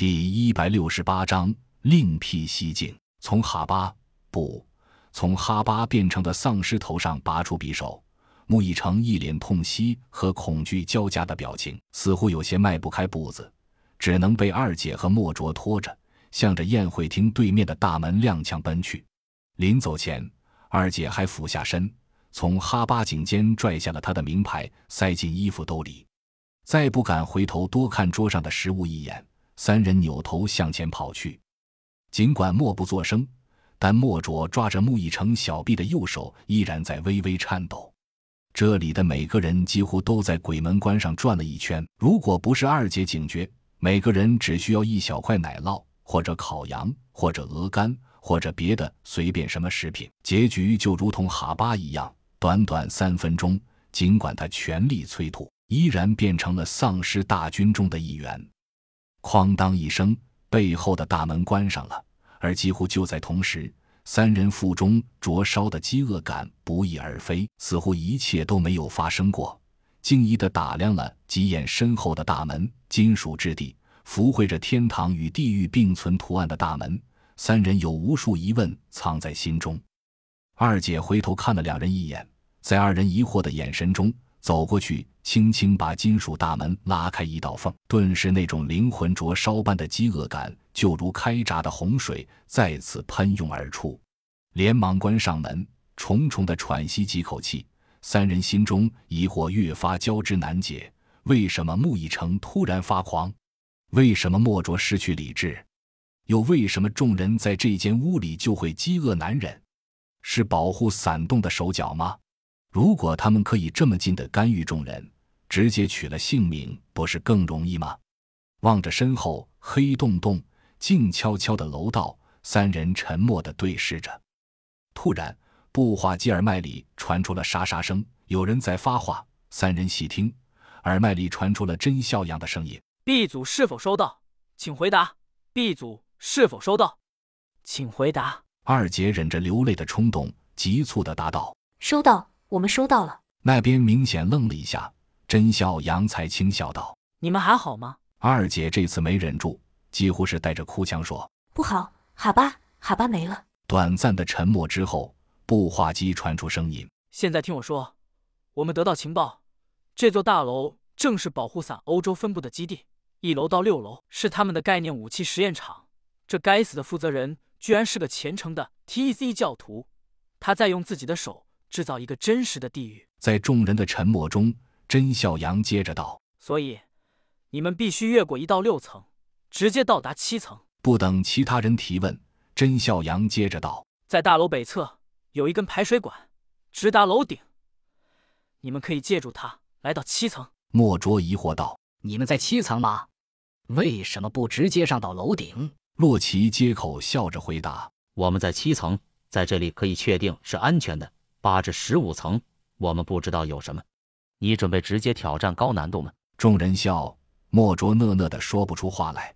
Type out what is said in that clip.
第一百六十八章另辟蹊径。从哈巴不，从哈巴变成的丧尸头上拔出匕首，穆易成一脸痛惜和恐惧交加的表情，似乎有些迈不开步子，只能被二姐和莫卓拖着，向着宴会厅对面的大门踉跄奔去。临走前，二姐还俯下身，从哈巴颈间拽下了他的名牌，塞进衣服兜里，再不敢回头多看桌上的食物一眼。三人扭头向前跑去，尽管默不作声，但莫卓抓着穆易成小臂的右手依然在微微颤抖。这里的每个人几乎都在鬼门关上转了一圈。如果不是二姐警觉，每个人只需要一小块奶酪，或者烤羊，或者鹅肝，或者别的随便什么食品，结局就如同哈巴一样，短短三分钟，尽管他全力催吐，依然变成了丧尸大军中的一员。哐当一声，背后的大门关上了。而几乎就在同时，三人腹中灼烧的饥饿感不翼而飞，似乎一切都没有发生过。惊疑地打量了几眼身后的大门，金属质地，浮绘着天堂与地狱并存图案的大门。三人有无数疑问藏在心中。二姐回头看了两人一眼，在二人疑惑的眼神中。走过去，轻轻把金属大门拉开一道缝，顿时那种灵魂灼烧般的饥饿感，就如开闸的洪水再次喷涌而出。连忙关上门，重重的喘息几口气。三人心中疑惑越发交织难解：为什么穆以成突然发狂？为什么莫卓失去理智？又为什么众人在这间屋里就会饥饿难忍？是保护伞动的手脚吗？如果他们可以这么近的干预众人，直接取了性命，不是更容易吗？望着身后黑洞洞、静悄悄的楼道，三人沉默的对视着。突然，布话机耳麦里传出了沙沙声，有人在发话。三人细听，耳麦里传出了真笑阳的声音：“B 组是否收到？请回答。”“B 组是否收到？请回答。”二姐忍着流泪的冲动，急促的答道：“收到。”我们收到了。那边明显愣了一下，甄笑杨才轻笑道：“你们还好吗？”二姐这次没忍住，几乎是带着哭腔说：“不好，哈巴，哈巴没了。”短暂的沉默之后，步话机传出声音：“现在听我说，我们得到情报，这座大楼正是保护伞欧洲分部的基地，一楼到六楼是他们的概念武器实验场。这该死的负责人居然是个虔诚的 T.E.C 教徒，他在用自己的手。”制造一个真实的地狱。在众人的沉默中，甄笑阳接着道：“所以，你们必须越过一到六层，直接到达七层。”不等其他人提问，甄笑阳接着道：“在大楼北侧有一根排水管，直达楼顶。你们可以借助它来到七层。”莫卓疑惑道：“你们在七层吗？为什么不直接上到楼顶？”洛奇接口笑着回答：“我们在七层，在这里可以确定是安全的。”八至十五层，我们不知道有什么。你准备直接挑战高难度吗？众人笑，莫卓讷讷的说不出话来。